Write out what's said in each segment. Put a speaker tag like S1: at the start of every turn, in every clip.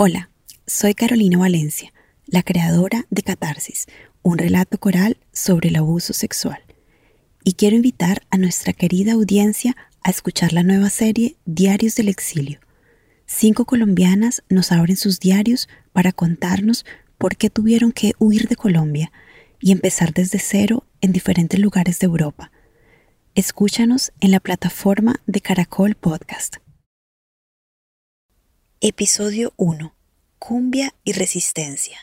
S1: Hola, soy Carolina Valencia, la creadora de Catarsis, un relato coral sobre el abuso sexual. Y quiero invitar a nuestra querida audiencia a escuchar la nueva serie Diarios del Exilio. Cinco colombianas nos abren sus diarios para contarnos por qué tuvieron que huir de Colombia y empezar desde cero en diferentes lugares de Europa. Escúchanos en la plataforma de Caracol Podcast. Episodio 1. Cumbia y resistencia.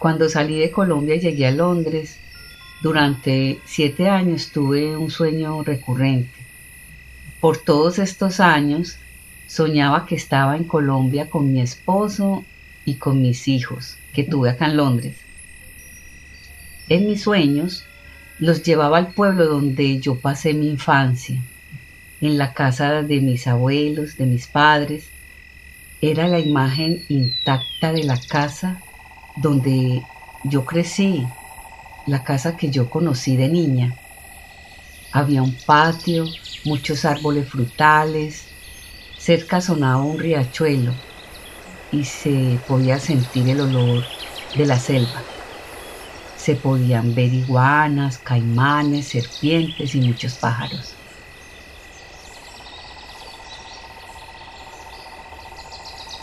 S2: Cuando salí de Colombia y llegué a Londres, durante siete años tuve un sueño recurrente. Por todos estos años soñaba que estaba en Colombia con mi esposo y con mis hijos que tuve acá en Londres. En mis sueños los llevaba al pueblo donde yo pasé mi infancia, en la casa de mis abuelos, de mis padres, era la imagen intacta de la casa donde yo crecí, la casa que yo conocí de niña. Había un patio, muchos árboles frutales, cerca sonaba un riachuelo y se podía sentir el olor de la selva. Se podían ver iguanas, caimanes, serpientes y muchos pájaros.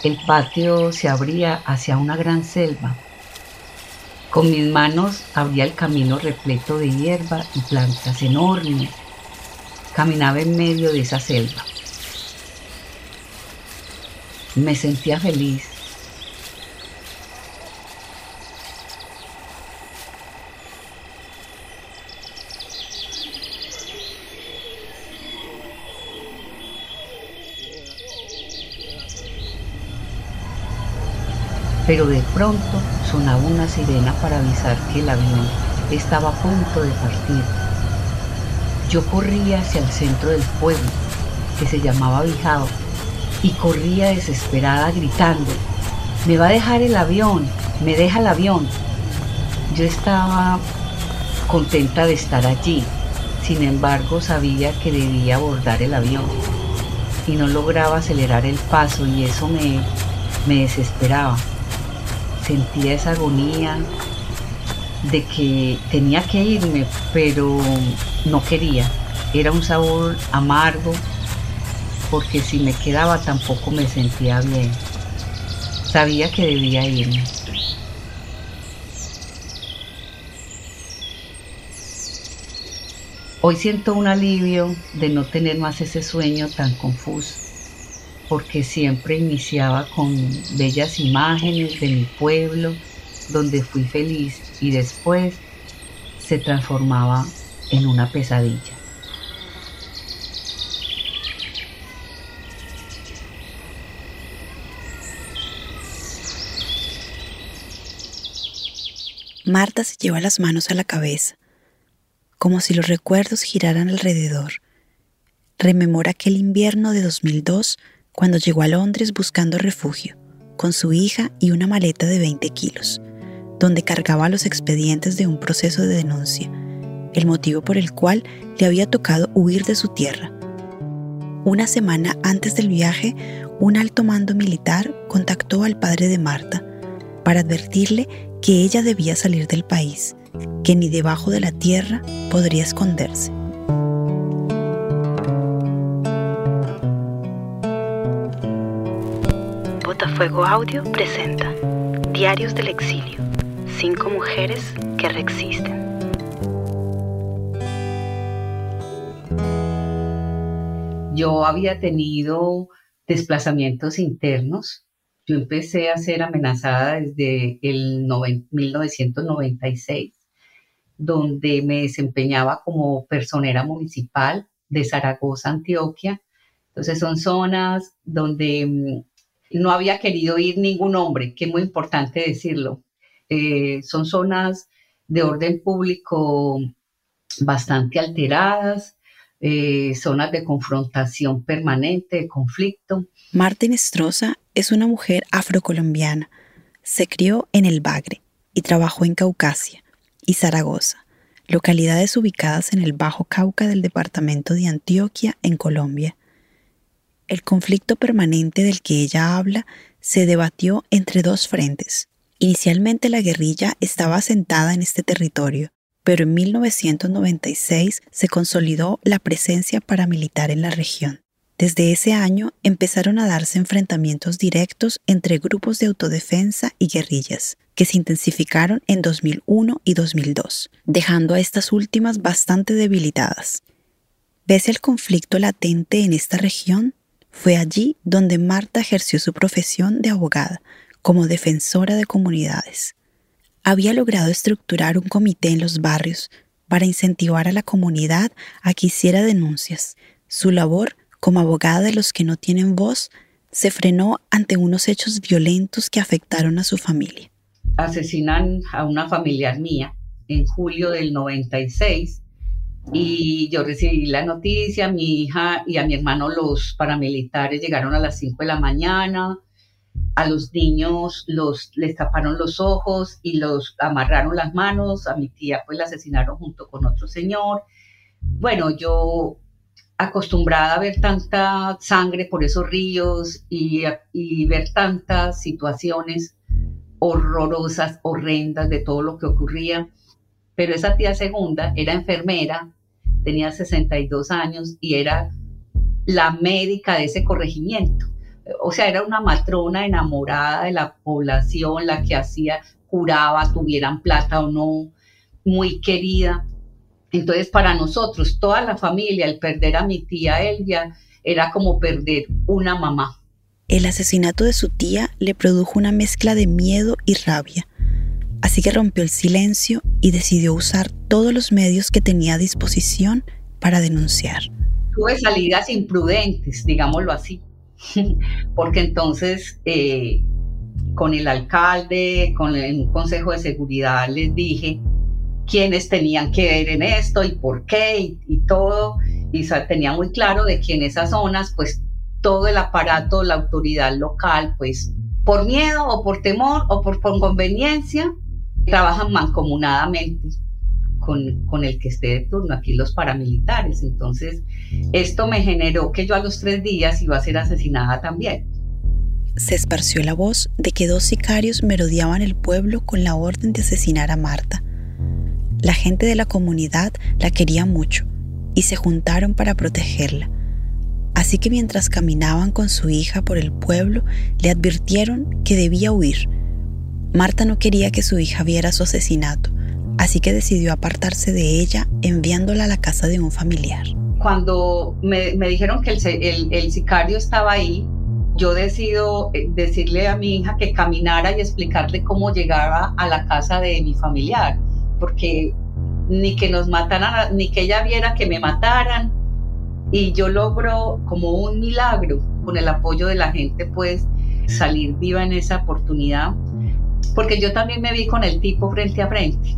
S2: El patio se abría hacia una gran selva. Con mis manos abría el camino repleto de hierba y plantas enormes. Caminaba en medio de esa selva. Me sentía feliz pero de pronto sonaba una sirena para avisar que el avión estaba a punto de partir. Yo corría hacia el centro del pueblo, que se llamaba Bijao, y corría desesperada gritando, me va a dejar el avión, me deja el avión. Yo estaba contenta de estar allí, sin embargo sabía que debía abordar el avión y no lograba acelerar el paso y eso me, me desesperaba sentía esa agonía de que tenía que irme, pero no quería. Era un sabor amargo porque si me quedaba tampoco me sentía bien. Sabía que debía irme. Hoy siento un alivio de no tener más ese sueño tan confuso porque siempre iniciaba con bellas imágenes de mi pueblo, donde fui feliz y después se transformaba en una pesadilla.
S1: Marta se lleva las manos a la cabeza, como si los recuerdos giraran alrededor. Rememora aquel invierno de 2002 cuando llegó a Londres buscando refugio, con su hija y una maleta de 20 kilos, donde cargaba los expedientes de un proceso de denuncia, el motivo por el cual le había tocado huir de su tierra. Una semana antes del viaje, un alto mando militar contactó al padre de Marta para advertirle que ella debía salir del país, que ni debajo de la tierra podría esconderse. Fuego Audio presenta Diarios del Exilio. Cinco mujeres que reexisten.
S2: Yo había tenido desplazamientos internos. Yo empecé a ser amenazada desde el 1996, donde me desempeñaba como personera municipal de Zaragoza, Antioquia. Entonces son zonas donde mm, no había querido ir ningún hombre, que es muy importante decirlo. Eh, son zonas de orden público bastante alteradas, eh, zonas de confrontación permanente, de conflicto.
S1: Marta Nestroza es una mujer afrocolombiana. Se crió en el Bagre y trabajó en Caucasia y Zaragoza, localidades ubicadas en el Bajo Cauca del departamento de Antioquia, en Colombia. El conflicto permanente del que ella habla se debatió entre dos frentes. Inicialmente la guerrilla estaba asentada en este territorio, pero en 1996 se consolidó la presencia paramilitar en la región. Desde ese año empezaron a darse enfrentamientos directos entre grupos de autodefensa y guerrillas, que se intensificaron en 2001 y 2002, dejando a estas últimas bastante debilitadas. ¿Ves el conflicto latente en esta región? Fue allí donde Marta ejerció su profesión de abogada, como defensora de comunidades. Había logrado estructurar un comité en los barrios para incentivar a la comunidad a que hiciera denuncias. Su labor como abogada de los que no tienen voz se frenó ante unos hechos violentos que afectaron a su familia.
S2: Asesinan a una familiar mía en julio del 96 y yo recibí la noticia, mi hija y a mi hermano los paramilitares llegaron a las 5 de la mañana, a los niños los, les taparon los ojos y los amarraron las manos, a mi tía pues la asesinaron junto con otro señor. Bueno, yo acostumbrada a ver tanta sangre por esos ríos y, y ver tantas situaciones horrorosas, horrendas de todo lo que ocurría, pero esa tía segunda era enfermera, tenía 62 años y era la médica de ese corregimiento. O sea, era una matrona enamorada de la población, la que hacía, curaba, tuvieran plata o no, muy querida. Entonces, para nosotros, toda la familia, el perder a mi tía Elvia era como perder una mamá.
S1: El asesinato de su tía le produjo una mezcla de miedo y rabia. Así que rompió el silencio y decidió usar todos los medios que tenía a disposición para denunciar.
S2: Tuve salidas imprudentes, digámoslo así, porque entonces eh, con el alcalde, con el consejo de seguridad les dije quiénes tenían que ver en esto y por qué y, todo, y tenía muy claro de que en esas zonas, pues todo el aparato, la autoridad local, pues por miedo o por temor o por conveniencia, trabajan mancomunadamente con, con, el que esté de turno, aquí los paramilitares. Entonces, esto me generó que yo a los tres días iba a ser asesinada también.
S1: Se esparció la voz de que dos sicarios merodeaban el pueblo con la orden de asesinar a Marta. La gente de la comunidad la quería mucho y se juntaron para protegerla. Así que mientras caminaban con su hija por el pueblo, le advirtieron que debía huir Marta no quería que su hija viera su asesinato, así que decidió apartarse de ella enviándola a la casa de un familiar.
S2: Cuando me, dijeron que el, sicario estaba ahí, yo decido eh, decirle a mi hija que caminara y explicarle cómo llegaba a la casa de mi familiar, porque ni que nos mataran, ni que ella viera que me mataran. Y yo logro como un milagro, con el apoyo de la gente, pues salir viva en esa oportunidad porque yo también me vi con el tipo frente a frente.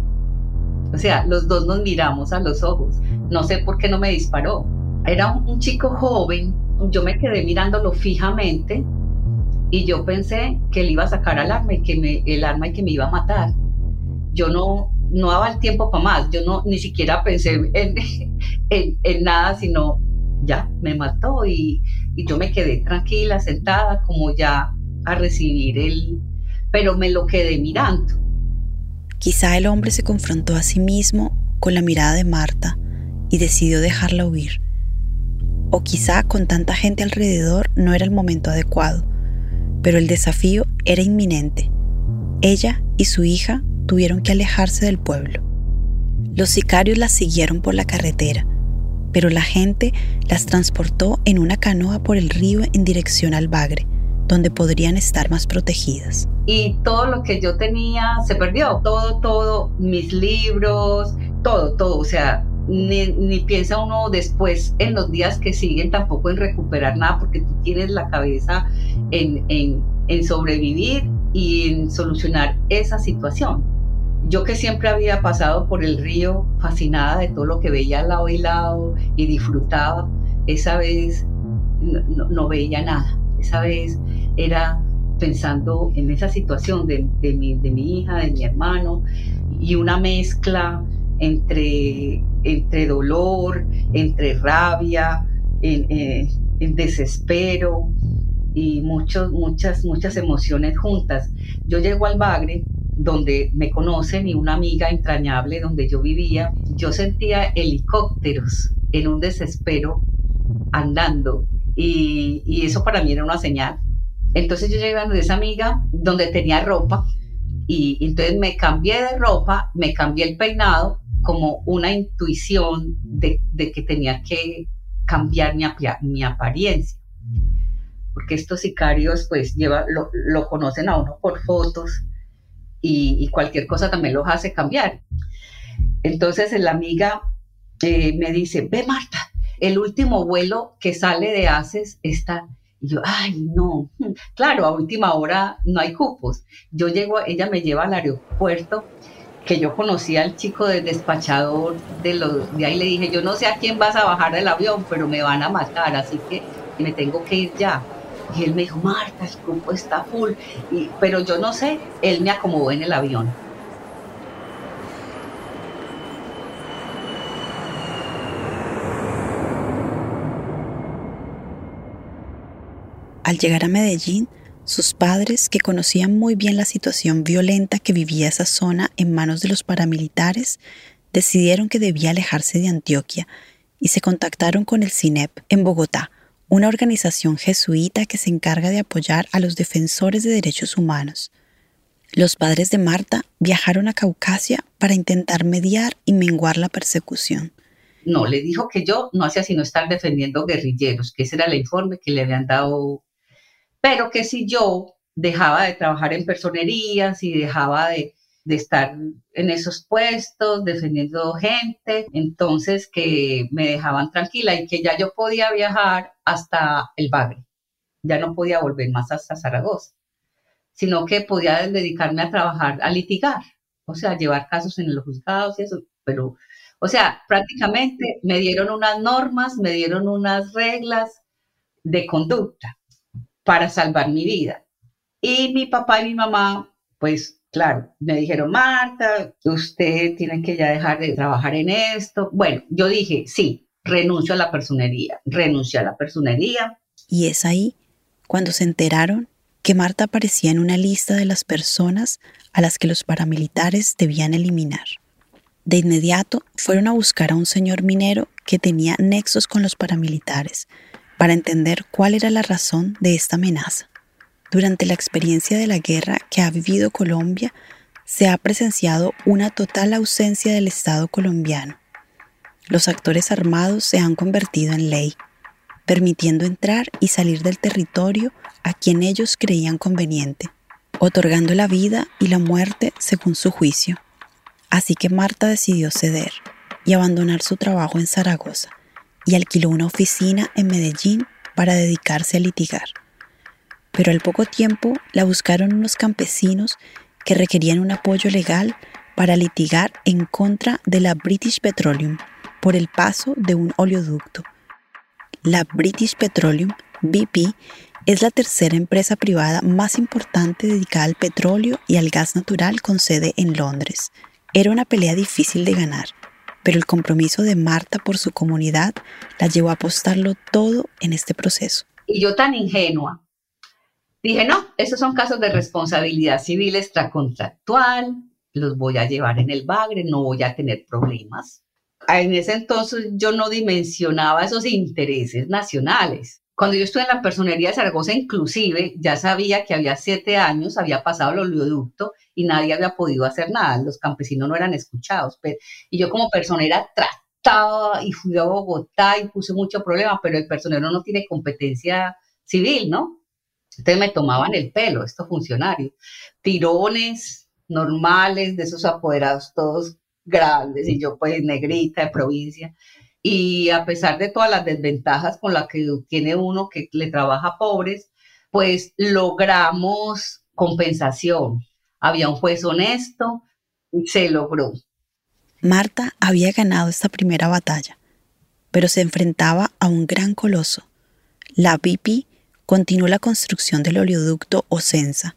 S2: O sea, los dos nos miramos a los ojos. No sé por qué no me disparó. Era un, chico joven, yo me quedé mirándolo fijamente y yo pensé que él iba a sacar al arma y que me, el arma y que me iba a matar. Yo no, no daba el tiempo para más, yo no ni siquiera pensé en, en, en nada, sino ya me mató y, y yo me quedé tranquila, sentada, como ya a recibir el, pero me lo quedé mirando.
S1: Quizá el hombre se confrontó a sí mismo con la mirada de Marta y decidió dejarla huir. O quizá con tanta gente alrededor no era el momento adecuado, pero el desafío era inminente. Ella y su hija tuvieron que alejarse del pueblo. Los sicarios las siguieron por la carretera, pero la gente las transportó en una canoa por el río en dirección al Bagre, donde podrían estar más protegidas.
S2: Y todo lo que yo tenía se perdió, todo, todo, mis libros, todo, todo, o sea, ni, ni, piensa uno después en los días que siguen tampoco en recuperar nada porque tú tienes la cabeza en, en, en sobrevivir y en solucionar esa situación. Yo que siempre había pasado por el río fascinada de todo lo que veía lado y lado y disfrutaba, esa vez no veía nada esa vez era pensando en esa situación de, mi, hija, de mi hermano, y una mezcla entre, entre dolor, entre rabia, en, eh, desespero, y muchos, muchas, muchas emociones juntas. Yo llego al Bagre, donde me conocen y una amiga entrañable donde yo vivía, yo sentía helicópteros en un desespero andando y, y eso para mí era una señal. Entonces yo llegué a esa amiga donde tenía ropa y entonces me cambié de ropa, me cambié el peinado como una intuición de, que tenía que cambiar mi, apariencia. Porque estos sicarios pues lleva, lo, conocen a uno por fotos y, y, cualquier cosa también los hace cambiar. Entonces la amiga eh, me dice, ve Marta, el último vuelo que sale de ACES está y yo, ay, no, claro, a última hora no hay cupos. Yo llego, ella me lleva al aeropuerto, que yo conocía al chico del despachador de los, de ahí le dije, yo no sé a quién vas a bajar del avión, pero me van a matar, así que me tengo que ir ya. Y él me dijo, Marta, el cupo está full, y, pero yo no sé, él me acomodó en el avión.
S1: Al llegar a Medellín, sus padres, que conocían muy bien la situación violenta que vivía esa zona en manos de los paramilitares, decidieron que debía alejarse de Antioquia y se contactaron con el CINEP en Bogotá, una organización jesuita que se encarga de apoyar a los defensores de derechos humanos. Los padres de Marta viajaron a Caucasia para intentar mediar y menguar la persecución.
S2: No, le dijo que yo no hacía sino estar defendiendo guerrilleros, que ese era el informe que le habían dado pero que si yo dejaba de trabajar en personerías y dejaba de, estar en esos puestos defendiendo gente, entonces que me dejaban tranquila y que ya yo podía viajar hasta el Bagre, ya no podía volver más hasta Zaragoza, sino que podía dedicarme a trabajar, a litigar, o sea, llevar casos en los juzgados y eso, pero, o sea, prácticamente me dieron unas normas, me dieron unas reglas de conducta para salvar mi vida. Y mi papá y mi mamá, pues claro, me dijeron, Marta, usted tiene que ya dejar de trabajar en esto. Bueno, yo dije, sí, renuncio a la personería, renuncio a la personería.
S1: Y es ahí cuando se enteraron que Marta aparecía en una lista de las personas a las que los paramilitares debían eliminar. De inmediato fueron a buscar a un señor minero que tenía nexos con los paramilitares, para entender cuál era la razón de esta amenaza. Durante la experiencia de la guerra que ha vivido Colombia, se ha presenciado una total ausencia del Estado colombiano. Los actores armados se han convertido en ley, permitiendo entrar y salir del territorio a quien ellos creían conveniente, otorgando la vida y la muerte según su juicio. Así que Marta decidió ceder y abandonar su trabajo en Zaragoza y alquiló una oficina en Medellín para dedicarse a litigar. Pero al poco tiempo la buscaron unos campesinos que requerían un apoyo legal para litigar en contra de la British Petroleum por el paso de un oleoducto. La British Petroleum, BP, es la tercera empresa privada más importante dedicada al petróleo y al gas natural con sede en Londres. Era una pelea difícil de ganar, pero el compromiso de Marta por su comunidad la llevó a apostarlo todo en este proceso.
S2: Y yo tan ingenua, dije, no, estos son casos de responsabilidad civil extracontractual, los voy a llevar en el bagre, no voy a tener problemas. En ese entonces yo no dimensionaba esos intereses nacionales. Cuando yo estuve en la personería de Zaragoza, inclusive, ya sabía que había siete años, había pasado el oleoducto y nadie había podido hacer nada. Los campesinos no eran escuchados. y yo como personera trataba y fui a Bogotá y puse mucho problema, pero el personero no tiene competencia civil, ¿no? Entonces me tomaban el pelo estos funcionarios. Tirones normales de esos apoderados todos grandes y yo pues negrita de provincia y a pesar de todas las desventajas con las que tiene uno que le trabaja a pobres, pues logramos compensación. Había un juez honesto se logró.
S1: Marta había ganado esta primera batalla, pero se enfrentaba a un gran coloso. La BP continuó la construcción del oleoducto Ocensa,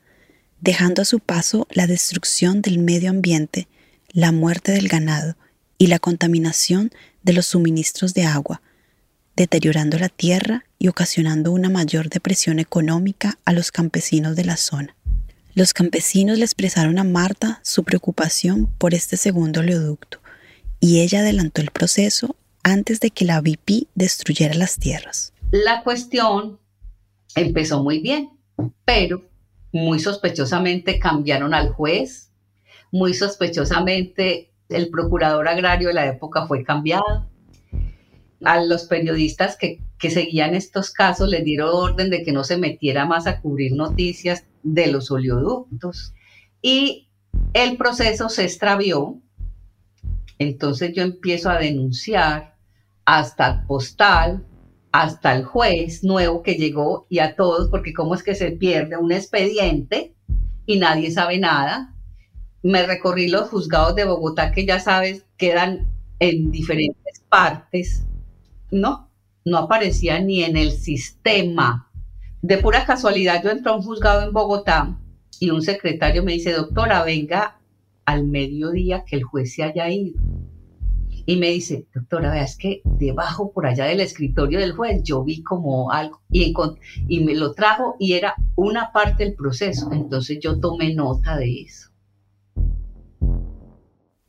S1: dejando a su paso la destrucción del medio ambiente, la muerte del ganado y la contaminación de los suministros de agua, deteriorando la tierra y ocasionando una mayor depresión económica a los campesinos de la zona. Los campesinos le expresaron a Marta su preocupación por este segundo oleoducto y ella adelantó el proceso antes de que la BP destruyera las tierras.
S2: La cuestión empezó muy bien, pero muy sospechosamente cambiaron al juez, muy sospechosamente el procurador agrario de la época fue cambiado. A los periodistas que, que seguían estos casos les dieron orden de que no se metiera más a cubrir noticias de los oleoductos. Y el proceso se extravió. Entonces yo empiezo a denunciar hasta el postal, hasta el juez nuevo que llegó y a todos, porque cómo es que se pierde un expediente y nadie sabe nada. Me recorrí los juzgados de Bogotá que ya sabes quedan en diferentes partes. No, no aparecía ni en el sistema. De pura casualidad yo entré a un juzgado en Bogotá y un secretario me dice, doctora, venga al mediodía que el juez se haya ido. Y me dice, doctora, vea, es que debajo por allá del escritorio del juez yo vi como algo y, y me lo trajo y era una parte del proceso. Entonces yo tomé nota de eso.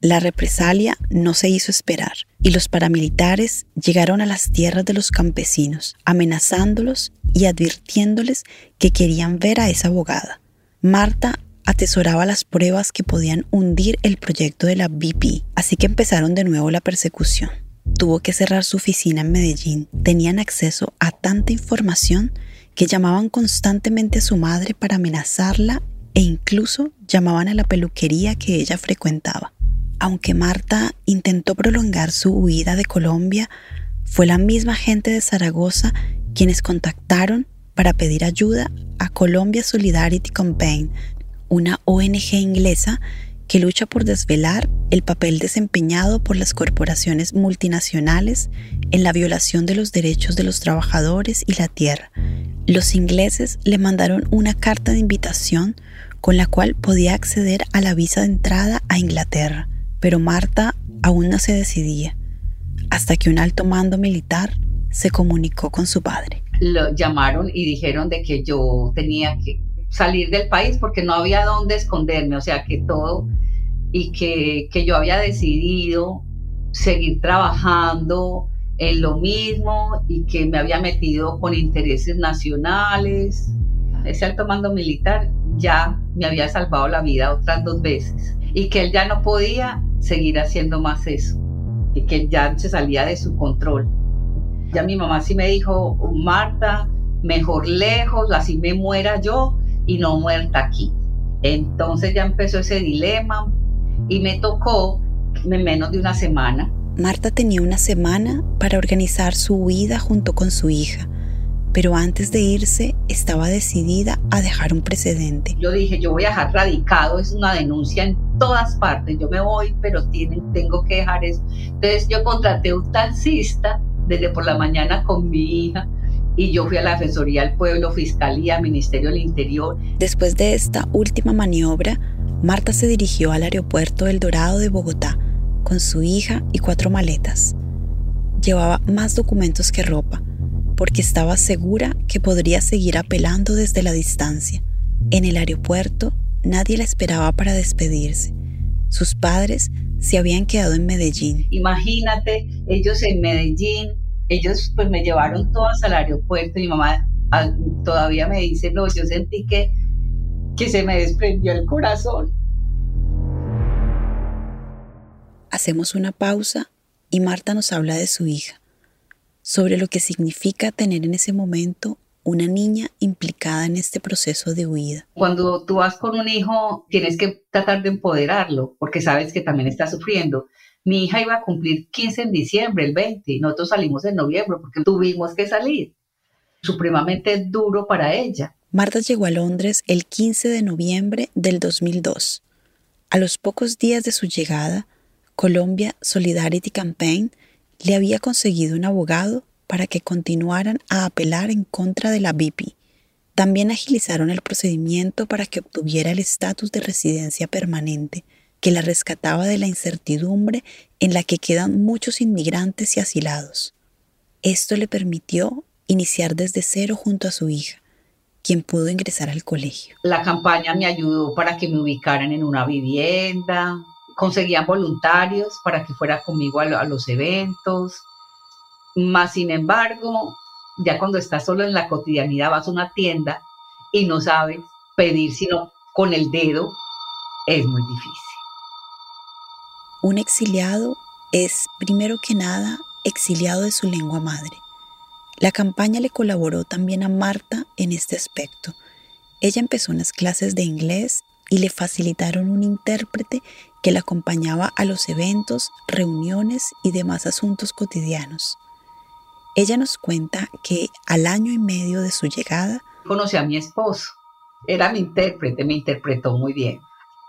S1: La represalia no se hizo esperar y los paramilitares llegaron a las tierras de los campesinos, amenazándolos y advirtiéndoles que querían ver a esa abogada. Marta atesoraba las pruebas que podían hundir el proyecto de la BP, así que empezaron de nuevo la persecución. Tuvo que cerrar su oficina en Medellín. Tenían acceso a tanta información que llamaban constantemente a su madre para amenazarla e incluso llamaban a la peluquería que ella frecuentaba. Aunque Marta intentó prolongar su huida de Colombia, fue la misma gente de Zaragoza quienes contactaron para pedir ayuda a Colombia Solidarity Campaign, una ONG inglesa que lucha por desvelar el papel desempeñado por las corporaciones multinacionales en la violación de los derechos de los trabajadores y la tierra. Los ingleses le mandaron una carta de invitación con la cual podía acceder a la visa de entrada a Inglaterra pero Marta aún no se decidía, hasta que un alto mando militar se comunicó con su padre.
S2: Lo llamaron y dijeron de que yo tenía que salir del país porque no había dónde esconderme, o sea que todo, y que, que yo había decidido seguir trabajando en lo mismo y que me había metido con intereses nacionales. Ese alto mando militar ya me había salvado la vida otras dos veces y que él ya no podía seguir haciendo más eso y que ya se salía de su control. Ya mi mamá sí me dijo, Marta, mejor lejos, así me muera yo y no muerta aquí. Entonces ya empezó ese dilema y me tocó en menos de una semana.
S1: Marta tenía una semana para organizar su huida junto con su hija pero antes de irse estaba decidida a dejar un precedente.
S2: Yo dije, yo voy a dejar radicado, es una denuncia en todas partes, yo me voy, pero tienen, tengo que dejar eso. Entonces yo contraté un taxista desde por la mañana con mi hija y yo fui a la Defensoría del Pueblo, Fiscalía, Ministerio del Interior.
S1: Después de esta última maniobra, Marta se dirigió al aeropuerto del Dorado de Bogotá con su hija y cuatro maletas. Llevaba más documentos que ropa porque estaba segura que podría seguir apelando desde la distancia. En el aeropuerto nadie la esperaba para despedirse. Sus padres se habían quedado en Medellín.
S2: Imagínate, ellos en Medellín, ellos pues me llevaron todas al aeropuerto. Mi mamá ah, todavía me dice, no, yo sentí que, que se me desprendió el corazón.
S1: Hacemos una pausa y Marta nos habla de su hija sobre lo que significa tener en ese momento una niña implicada en este proceso de huida.
S2: Cuando tú vas con un hijo, tienes que tratar de empoderarlo, porque sabes que también está sufriendo. Mi hija iba a cumplir 15 en diciembre, el 20, y nosotros salimos en noviembre porque tuvimos que salir. Supremamente duro para ella.
S1: Marta llegó a Londres el 15 de noviembre del 2002. A los pocos días de su llegada, Colombia Solidarity Campaign le había conseguido un abogado para que continuaran a apelar en contra de la BP. También agilizaron el procedimiento para que obtuviera el estatus de residencia permanente, que la rescataba de la incertidumbre en la que quedan muchos inmigrantes y asilados. Esto le permitió iniciar desde cero junto a su hija, quien pudo ingresar al colegio.
S2: La campaña me ayudó para que me ubicaran en una vivienda, conseguían voluntarios para que fuera conmigo a, los eventos, más sin embargo, ya cuando estás solo en la cotidianidad vas a una tienda y no sabes pedir sino con el dedo, es muy difícil.
S1: Un exiliado es, primero que nada, exiliado de su lengua madre. La campaña le colaboró también a Marta en este aspecto. Ella empezó unas clases de inglés y le facilitaron un intérprete que la acompañaba a los eventos, reuniones y demás asuntos cotidianos. Ella nos cuenta que al año y medio de su llegada,
S2: conocí a mi esposo. Era mi intérprete, me interpretó muy bien.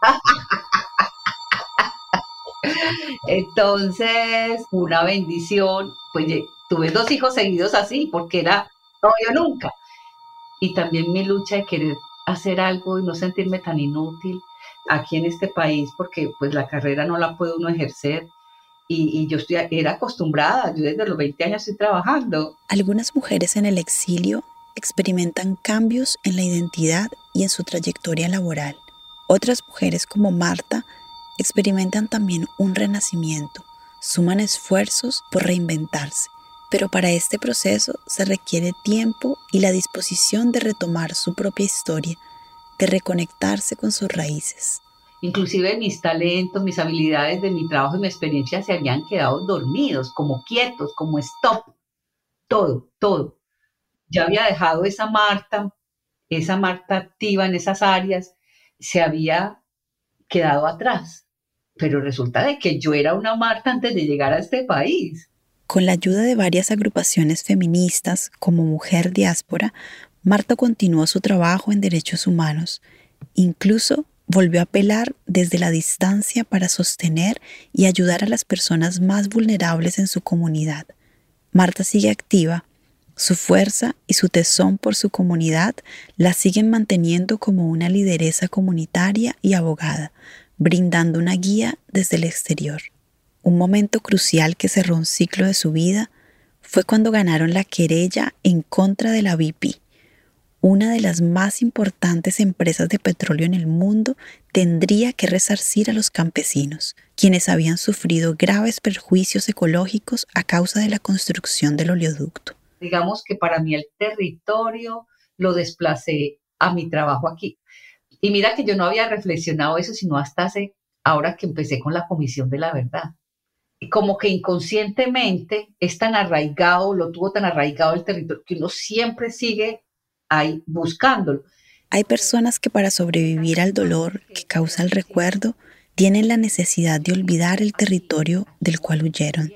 S2: Entonces, una bendición, pues tuve dos hijos seguidos así, porque era yo nunca. Y también mi lucha de querer hacer algo y no sentirme tan inútil aquí en este país, porque pues la carrera no la puede uno ejercer. Y, yo estoy, era acostumbrada, yo desde los 20 años estoy trabajando.
S1: Algunas mujeres en el exilio experimentan cambios en la identidad y en su trayectoria laboral. Otras mujeres como Marta experimentan también un renacimiento, suman esfuerzos por reinventarse, pero para este proceso se requiere tiempo y la disposición de retomar su propia historia, de reconectarse con sus raíces.
S2: Inclusive mis talentos, mis habilidades de mi trabajo y mi experiencia se habían quedado dormidos, como quietos, como stop, todo, todo. Ya había dejado esa Marta, esa Marta activa en esas áreas, se había quedado atrás. Pero resulta de que yo era una Marta antes de llegar a este país.
S1: Con la ayuda de varias agrupaciones feministas como Mujer Diáspora, Marta continuó su trabajo en derechos humanos. Incluso volvió a apelar desde la distancia para sostener y ayudar a las personas más vulnerables en su comunidad. Marta sigue activa. Su fuerza y su tesón por su comunidad la siguen manteniendo como una lideresa comunitaria y abogada, brindando una guía desde el exterior. Un momento crucial que cerró un ciclo de su vida fue cuando ganaron la querella en contra de la BP. Una de las más importantes empresas de petróleo en el mundo tendría que resarcir a los campesinos, quienes habían sufrido graves perjuicios ecológicos a causa de la construcción del oleoducto.
S2: Digamos que para mí el territorio lo desplacé a mi trabajo aquí. Y mira que yo no había reflexionado eso sino hasta hace, ahora que empecé con la Comisión de la Verdad. Y como que inconscientemente es tan arraigado, lo tuvo tan arraigado el territorio, que uno siempre sigue buscándolo.
S1: Hay personas que para sobrevivir al dolor que causa el recuerdo, tienen la necesidad de olvidar el territorio del cual huyeron.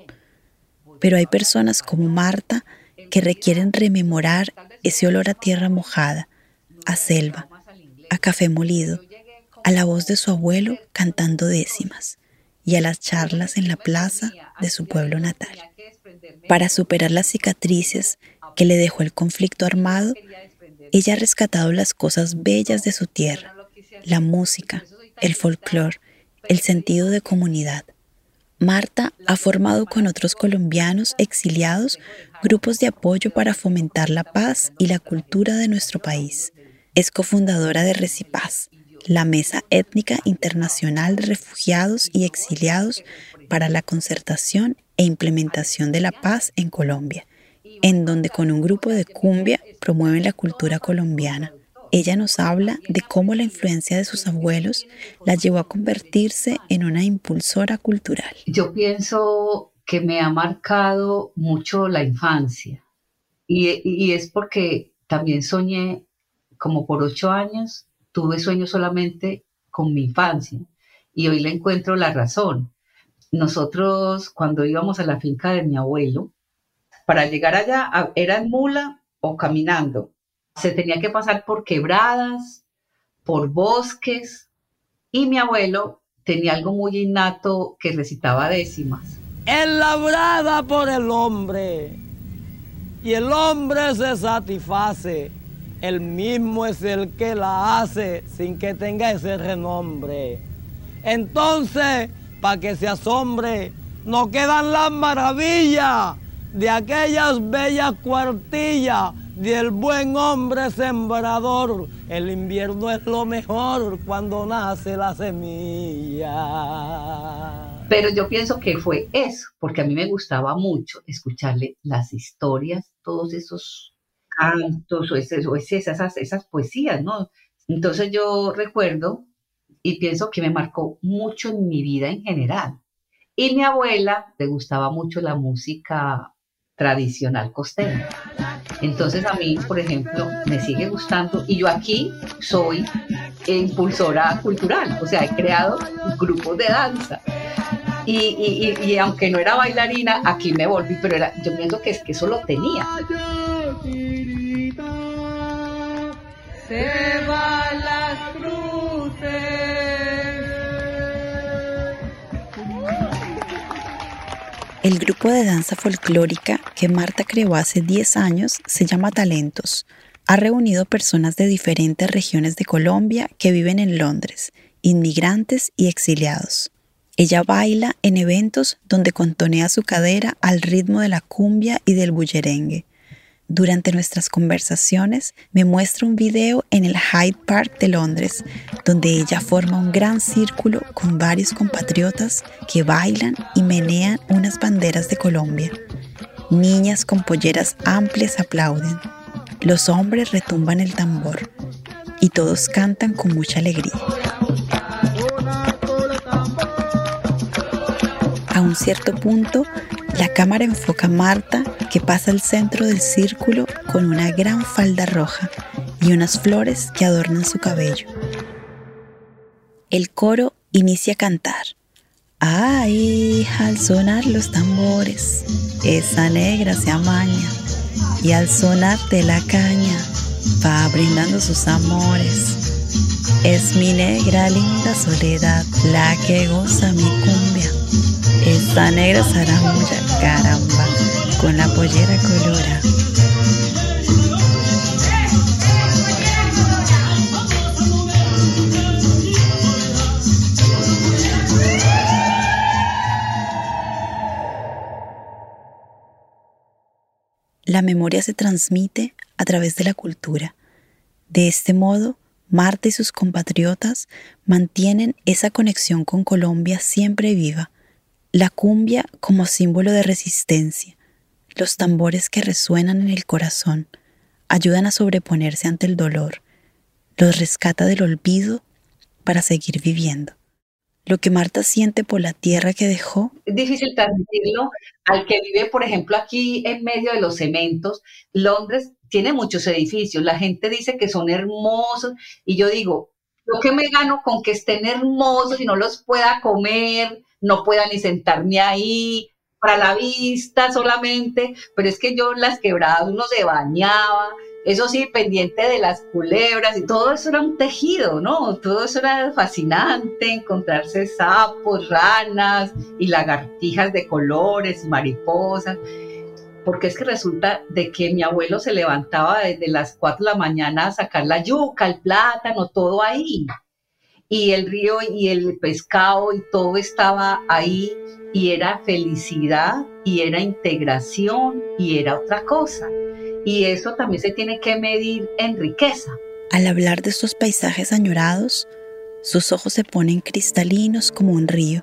S1: Pero hay personas como Marta que requieren rememorar ese olor a tierra mojada, a selva, a café molido, a la voz de su abuelo cantando décimas y a las charlas en la plaza de su pueblo natal. Para superar las cicatrices que le dejó el conflicto armado, ella ha rescatado las cosas bellas de su tierra, la música, el folclore, el sentido de comunidad. Marta ha formado con otros colombianos exiliados grupos de apoyo para fomentar la paz y la cultura de nuestro país. Es cofundadora de Recipaz, la Mesa Étnica Internacional de Refugiados y Exiliados para la Concertación e Implementación de la Paz en Colombia, en donde con un grupo de cumbia promueven la cultura colombiana. Ella nos habla de cómo la influencia de sus abuelos la llevó a convertirse en una impulsora cultural.
S2: Yo pienso que me ha marcado mucho la infancia y, es porque también soñé como por ocho años, tuve sueños solamente con mi infancia y hoy le encuentro la razón. Nosotros cuando íbamos a la finca de mi abuelo, para llegar allá era en mula o caminando. Se tenía que pasar por quebradas, por bosques y mi abuelo tenía algo muy innato que recitaba décimas.
S3: labrada por el hombre y el hombre se satisface el mismo es el que la hace sin que tenga ese renombre. Entonces, para que se asombre, no quedan las maravillas de aquellas bellas cuartillas del buen hombre sembrador. El invierno es lo mejor cuando nace la semilla.
S2: Pero yo pienso que fue eso, porque a mí me gustaba mucho escucharle las historias, todos esos cantos o, esas, esas poesías, ¿no? Entonces yo recuerdo y pienso que me marcó mucho en mi vida en general. Y mi abuela le gustaba mucho la música tradicional costeña. Entonces a mí, por ejemplo, me sigue gustando y yo aquí soy impulsora cultural, o sea, he creado grupos de danza. Y, aunque no era bailarina, aquí me volví, pero era, yo pienso que es que eso lo tenía.
S1: El grupo de danza folclórica que Marta creó hace 10 años se llama Talentos. Ha reunido personas de diferentes regiones de Colombia que viven en Londres, inmigrantes y exiliados. Ella baila en eventos donde contonea su cadera al ritmo de la cumbia y del bullerengue. Durante nuestras conversaciones me muestra un video en el Hyde Park de Londres, donde ella forma un gran círculo con varios compatriotas que bailan y menean unas banderas de Colombia. Niñas con polleras amplias aplauden. Los hombres retumban el tambor y todos cantan con mucha alegría. Cierto punto, la cámara enfoca a Marta, que pasa al centro del círculo con una gran falda roja y unas flores que adornan su cabello. El coro inicia a cantar. Ay, al sonar los tambores, esa negra se amaña y al sonar de la caña va brindando sus amores. Es mi negra linda soledad la que goza mi cumbia esta negra zaramulla, caramba, con la pollera colora. La memoria se transmite a través de la cultura. De este modo, Marta y sus compatriotas mantienen esa conexión con Colombia siempre viva la cumbia como símbolo de resistencia, los tambores que resuenan en el corazón, ayudan a sobreponerse ante el dolor, los rescata del olvido para seguir viviendo. Lo que Marta siente por la tierra que dejó.
S2: Es difícil transmitirlo al que vive, por ejemplo, aquí en medio de los cementos. Londres tiene muchos edificios, la gente dice que son hermosos y yo digo, ¿lo que me gano con que estén hermosos y no los pueda comer? no pueda ni sentarme ahí para la vista solamente, pero es que yo en las quebradas uno se bañaba, eso sí, pendiente de las culebras y todo eso era un tejido, ¿no? Todo eso era fascinante, encontrarse sapos, ranas y lagartijas de colores, mariposas, porque es que resulta de que mi abuelo se levantaba desde las 4 de la mañana a sacar la yuca, el plátano, todo ahí y el río y el pescado y todo estaba ahí y era felicidad y era integración y era otra cosa. Y eso también se tiene que medir en riqueza.
S1: Al hablar de estos paisajes añorados, sus ojos se ponen cristalinos como un río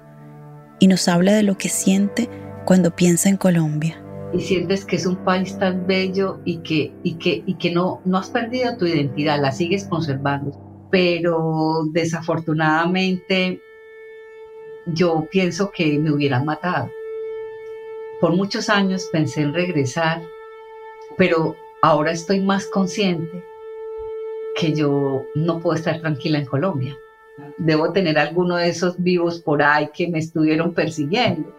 S1: y nos habla de lo que siente cuando piensa en Colombia.
S2: Y sientes que es un país tan bello y que, y que, y que no, no has perdido tu identidad, la sigues conservando pero desafortunadamente yo pienso que me hubieran matado. Por muchos años pensé en regresar, pero ahora estoy más consciente que yo no puedo estar tranquila en Colombia. Debo tener alguno de esos vivos por ahí que me estuvieron persiguiendo.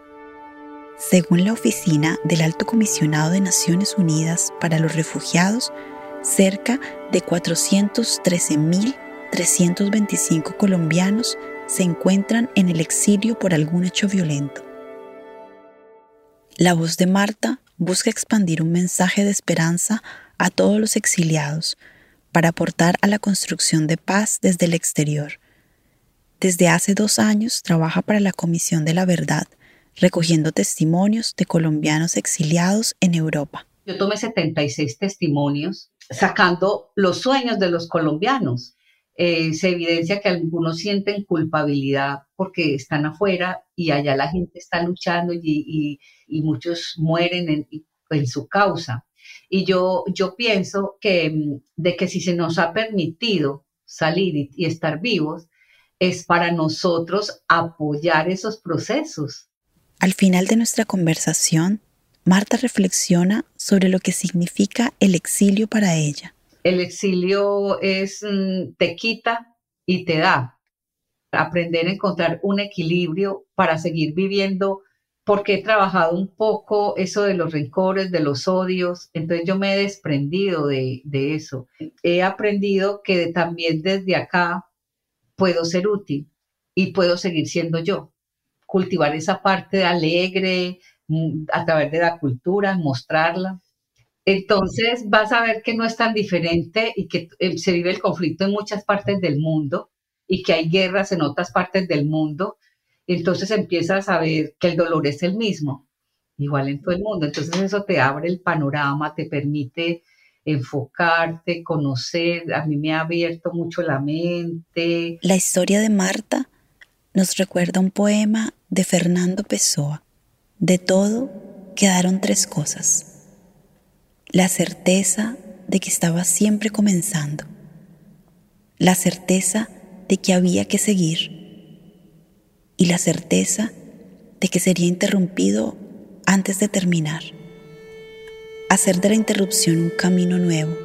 S1: Según la oficina del Alto Comisionado de Naciones Unidas para los Refugiados, cerca de 413 mil 325 colombianos se encuentran en el exilio por algún hecho violento. La voz de Marta busca expandir un mensaje de esperanza a todos los exiliados para aportar a la construcción de paz desde el exterior. Desde hace dos años trabaja para la Comisión de la Verdad, recogiendo testimonios de colombianos exiliados en Europa.
S2: Yo tomé 76 testimonios sacando los sueños de los colombianos. Eh, se evidencia que algunos sienten culpabilidad porque están afuera y allá la gente está luchando y, muchos mueren en, en, su causa. Y yo, yo pienso que mm, de que si se nos ha permitido salir y estar vivos, es para nosotros apoyar esos procesos.
S1: Al final de nuestra conversación, Marta reflexiona sobre lo que significa el exilio para ella.
S2: El exilio es mm, te quita y te da. Aprender a encontrar un equilibrio para seguir viviendo, porque he trabajado un poco eso de los rencores, de los odios, entonces yo me he desprendido de, de eso. He aprendido que también desde acá puedo ser útil y puedo seguir siendo yo. Cultivar esa parte alegre mm, a través de la cultura, mostrarla. Entonces vas a ver que no es tan diferente y que eh, se vive el conflicto en muchas partes del mundo y que hay guerras en otras partes del mundo. Entonces empiezas a ver que el dolor es el mismo, igual en todo el mundo. Entonces eso te abre el panorama, te permite enfocarte, conocer. A mí me ha abierto mucho la mente.
S1: La historia de Marta nos recuerda un poema de Fernando Pessoa. De todo quedaron tres cosas. La certeza de que estaba siempre comenzando. La certeza de que había que seguir. Y la certeza de que sería interrumpido antes de terminar hacer de la interrupción un camino nuevo,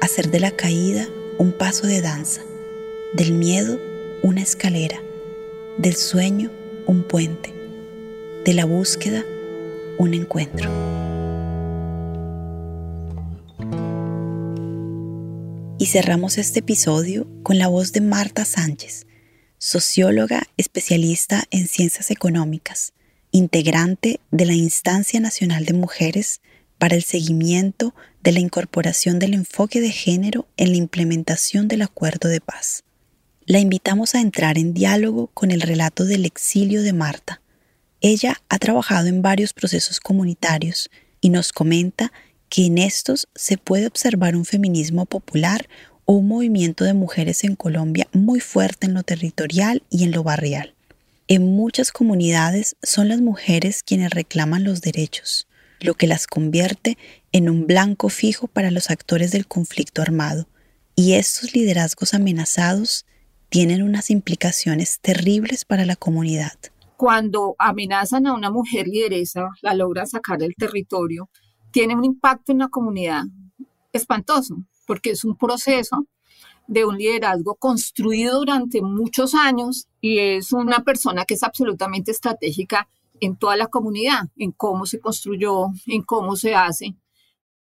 S1: hacer de la caída un paso de danza, del miedo una escalera, del sueño un puente, de la búsqueda un encuentro. Cerramos este episodio con la voz de Marta Sánchez, socióloga especialista en ciencias económicas, integrante de la Instancia Nacional de Mujeres para el seguimiento de la incorporación del enfoque de género en la implementación del acuerdo de paz. La invitamos a entrar en diálogo con el relato del exilio de Marta. Ella ha trabajado en varios procesos comunitarios y nos comenta que en estos se puede observar un feminismo popular o un movimiento de mujeres en Colombia muy fuerte en lo territorial y en lo barrial. En muchas comunidades son las mujeres quienes reclaman los derechos, lo que las convierte en un blanco fijo para los actores del conflicto armado. Y estos liderazgos amenazados tienen unas implicaciones terribles para la comunidad.
S4: Cuando amenazan a una mujer lideresa, la logran sacar del territorio, tiene un impacto en la comunidad espantoso, porque es un proceso de un liderazgo construido durante muchos años y es una persona que es absolutamente estratégica en toda la comunidad, en cómo se construyó, en cómo se hace.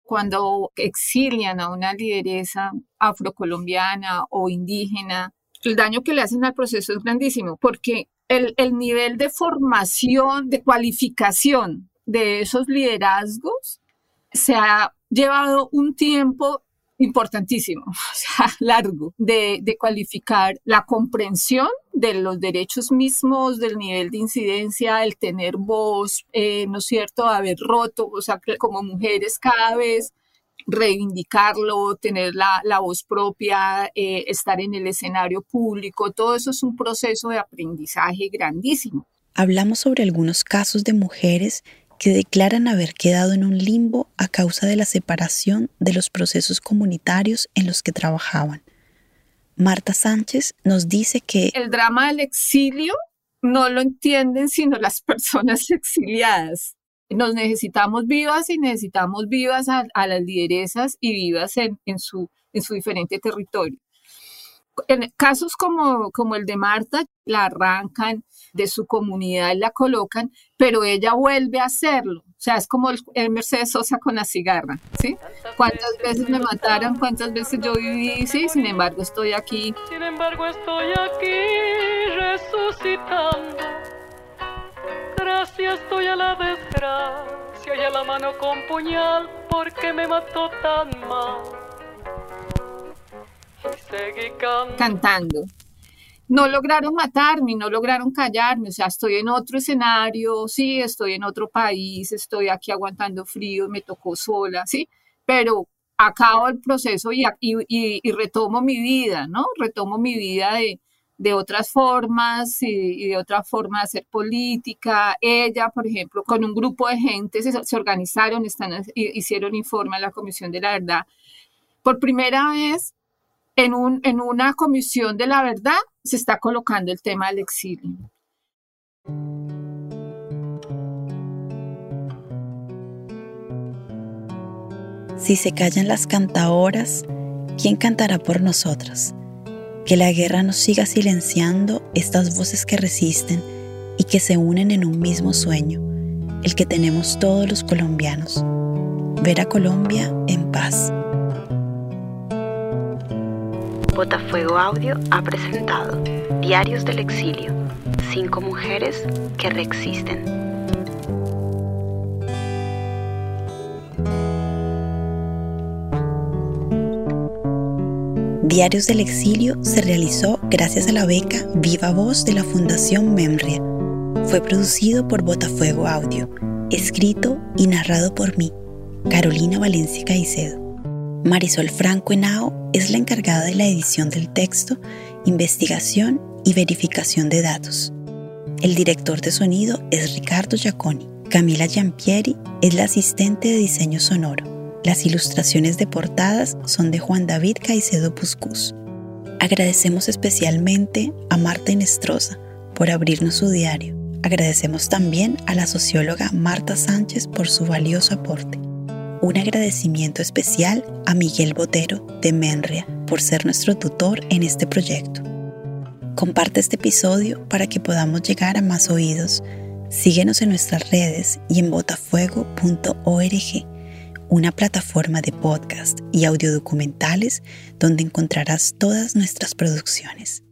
S4: Cuando exilian a una lideresa afrocolombiana o indígena, el daño que le hacen al proceso es grandísimo, porque el, el nivel de formación, de cualificación de esos liderazgos se ha llevado un tiempo importantísimo, o sea, largo, de, de, cualificar la comprensión de los derechos mismos, del nivel de incidencia, el tener voz, eh, ¿no es cierto?, haber roto, o sea, como mujeres cada vez reivindicarlo, tener la, la voz propia, eh, estar en el escenario público, todo eso es un proceso de aprendizaje grandísimo.
S1: Hablamos sobre algunos casos de mujeres que declaran haber quedado en un limbo a causa de la separación de los procesos comunitarios en los que trabajaban. Marta Sánchez nos dice que
S4: el drama del exilio no lo entienden sino las personas exiliadas. Nos necesitamos vivas y necesitamos vivas a, las lideresas y vivas su, en su diferente territorio. En casos como, como el de Marta, la arrancan de su comunidad y la colocan, pero ella vuelve a hacerlo. O sea, es como el, Mercedes Sosa con la cigarra, ¿sí? ¿Cuántas veces me mataron? ¿Cuántas veces yo viví? Sí, sin embargo estoy aquí.
S5: Sin embargo estoy aquí resucitando. Gracias estoy a la desgracia y a la mano con puñal porque me mató tan mal.
S4: Cantando. no lograron matarme, no lograron callarme, o sea, estoy en otro escenario, sí, estoy en otro país, estoy aquí aguantando frío, me tocó sola, sí, pero acabo el proceso y, y, retomo mi vida, ¿no? Retomo mi vida de, de otras formas y, de otra forma de hacer política. Ella, por ejemplo, con un grupo de gente se, se organizaron, están, hicieron informe a la Comisión de la Verdad. Por primera vez en, un, en una comisión de la verdad se está colocando el tema del exilio.
S1: Si se callan las cantaoras, ¿quién cantará por nosotras? Que la guerra nos siga silenciando estas voces que resisten y que se unen en un mismo sueño, el que tenemos todos los colombianos, ver a Colombia en paz.
S6: Botafuego Audio ha presentado Diarios del Exilio, cinco mujeres que reexisten.
S1: Diarios del Exilio se realizó gracias a la beca Viva Voz de la Fundación Memria. Fue producido por Botafuego Audio, escrito y narrado por mí, Carolina Valencia Caicedo. Marisol Franco Henao es la encargada de la edición del texto, investigación y verificación de datos. El director de sonido es Ricardo Giaconi. Camila Giampieri es la asistente de diseño sonoro. Las ilustraciones de portadas son de Juan David Caicedo Puscus. Agradecemos especialmente a Marta Inestrosa por abrirnos su diario. Agradecemos también a la socióloga Marta Sánchez por su valioso aporte. Un agradecimiento especial a Miguel Botero de Menria por ser nuestro tutor en este proyecto. Comparte este episodio para que podamos llegar a más oídos. Síguenos en nuestras redes y en botafuego.org, una plataforma de podcast y audiodocumentales donde encontrarás todas nuestras producciones.